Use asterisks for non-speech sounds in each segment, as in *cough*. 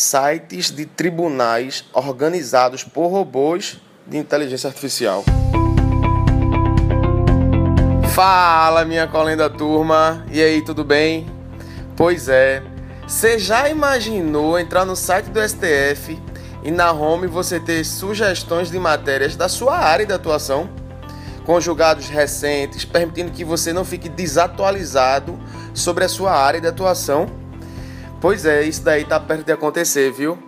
sites de tribunais organizados por robôs de inteligência artificial. Fala, minha colenda turma! E aí, tudo bem? Pois é, você já imaginou entrar no site do STF e na home você ter sugestões de matérias da sua área de atuação? Com julgados recentes, permitindo que você não fique desatualizado sobre a sua área de atuação? Pois é, isso daí tá perto de acontecer, viu?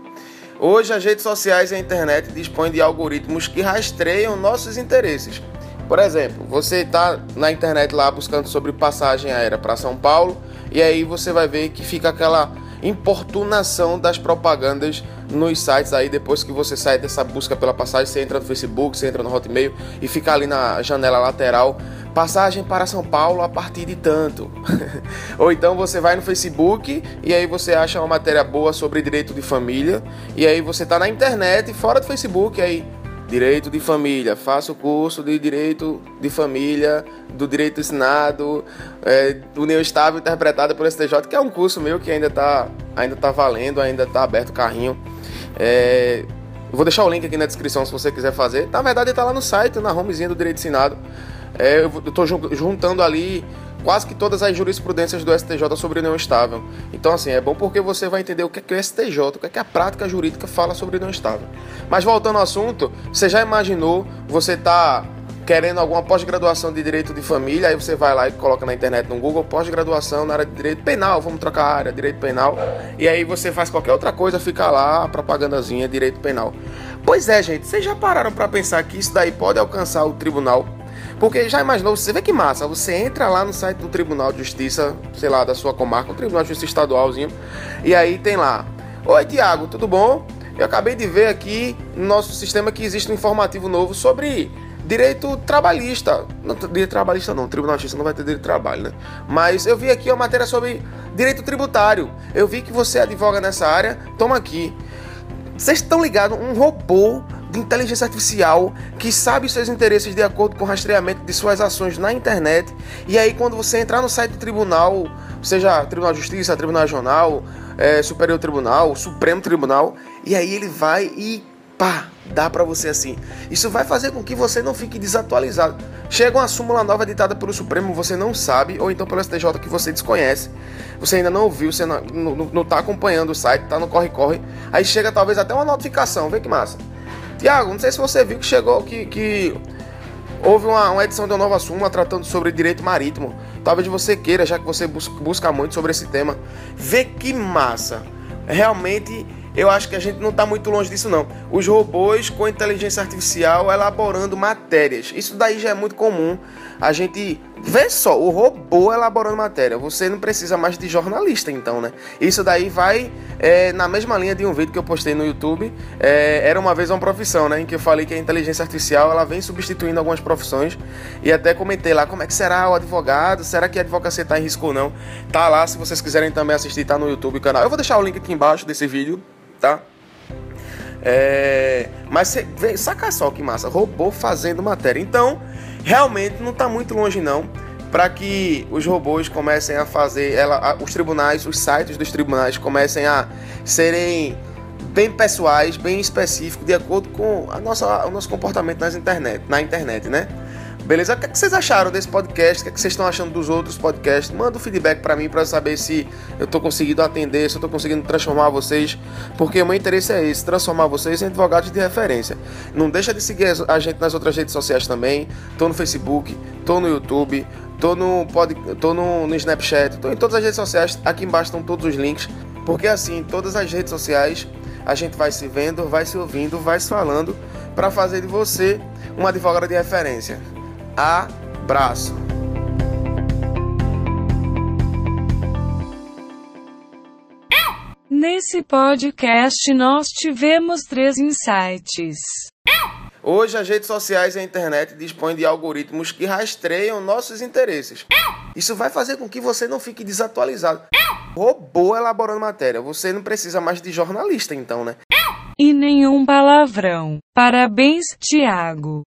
Hoje as redes sociais e a internet dispõem de algoritmos que rastreiam nossos interesses. Por exemplo, você está na internet lá buscando sobre passagem aérea para São Paulo e aí você vai ver que fica aquela importunação das propagandas nos sites aí. Depois que você sai dessa busca pela passagem, você entra no Facebook, você entra no Hotmail e fica ali na janela lateral. Passagem para São Paulo a partir de tanto. *laughs* Ou então você vai no Facebook e aí você acha uma matéria boa sobre direito de família. E aí você está na internet fora do Facebook aí Direito de família, faço o curso de direito de família, do direito ensinado, é, união estável interpretada por STJ, que é um curso meu que ainda está ainda tá valendo, ainda está aberto o carrinho. É, vou deixar o link aqui na descrição se você quiser fazer. Na verdade, está lá no site, na homezinha do direito ensinado. É, eu estou juntando ali quase que todas as jurisprudências do STJ sobre união estável. Então, assim, é bom porque você vai entender o que é, que o STJ, o que é, que a prática jurídica fala sobre união estável. Mas voltando ao assunto, você já imaginou você tá querendo alguma pós-graduação de direito de família, aí você vai lá e coloca na internet no Google pós-graduação na área de direito penal, vamos trocar a área, direito penal, e aí você faz qualquer outra coisa, fica lá a propagandazinha direito penal. Pois é, gente, vocês já pararam para pensar que isso daí pode alcançar o tribunal porque já imaginou, você vê que massa, você entra lá no site do Tribunal de Justiça, sei lá, da sua comarca, o Tribunal de Justiça Estadualzinho, e aí tem lá: Oi, Tiago, tudo bom? Eu acabei de ver aqui no nosso sistema que existe um informativo novo sobre direito trabalhista. Não, direito trabalhista não, Tribunal de Justiça não vai ter direito de trabalho, né? Mas eu vi aqui uma matéria sobre direito tributário. Eu vi que você advoga nessa área, toma aqui. Vocês estão ligados? Um robô de inteligência artificial que sabe seus interesses de acordo com o rastreamento de suas ações na internet. E aí, quando você entrar no site do tribunal, seja Tribunal de Justiça, Tribunal Regional, é, Superior Tribunal, Supremo Tribunal, e aí ele vai e pá, dá para você assim. Isso vai fazer com que você não fique desatualizado. Chega uma súmula nova ditada pelo Supremo, você não sabe, ou então pelo STJ que você desconhece, você ainda não ouviu, você não, não, não tá acompanhando o site, tá no corre-corre. Aí chega talvez até uma notificação, vê que massa. Tiago, não sei se você viu que chegou que, que houve uma, uma, edição de uma nova súmula tratando sobre direito marítimo. Talvez você queira, já que você busca, busca muito sobre esse tema. Vê que massa! Realmente eu acho que a gente não está muito longe disso não. Os robôs com inteligência artificial elaborando matérias. Isso daí já é muito comum. A gente vê só o robô elaborando matéria. Você não precisa mais de jornalista, então, né? Isso daí vai é, na mesma linha de um vídeo que eu postei no YouTube. É, era uma vez uma profissão, né? Em que eu falei que a inteligência artificial ela vem substituindo algumas profissões e até comentei lá como é que será o advogado. Será que a advocacia está em risco ou não? Tá lá. Se vocês quiserem também assistir, tá no YouTube canal. Eu vou deixar o link aqui embaixo desse vídeo tá? É, mas vê, saca só que massa, robô fazendo matéria. Então, realmente não está muito longe não para que os robôs comecem a fazer, ela, os tribunais, os sites dos tribunais comecem a serem bem pessoais, bem específicos, de acordo com a nossa, o nosso comportamento nas internet, na internet, né? Beleza? O que, é que vocês acharam desse podcast? O que, é que vocês estão achando dos outros podcasts? Manda um feedback para mim para saber se eu estou conseguindo atender, se eu estou conseguindo transformar vocês, porque o meu interesse é esse, transformar vocês em advogados de referência. Não deixa de seguir a gente nas outras redes sociais também. Tô no Facebook, tô no YouTube, tô no pod, tô no, no Snapchat, tô em todas as redes sociais. Aqui embaixo estão todos os links, porque assim, em todas as redes sociais a gente vai se vendo, vai se ouvindo, vai se falando para fazer de você uma advogada de referência. Abraço. Nesse podcast nós tivemos três insights. Hoje as redes sociais e a internet dispõem de algoritmos que rastreiam nossos interesses. Isso vai fazer com que você não fique desatualizado. Robô elaborando matéria. Você não precisa mais de jornalista, então, né? E nenhum palavrão. Parabéns, Tiago.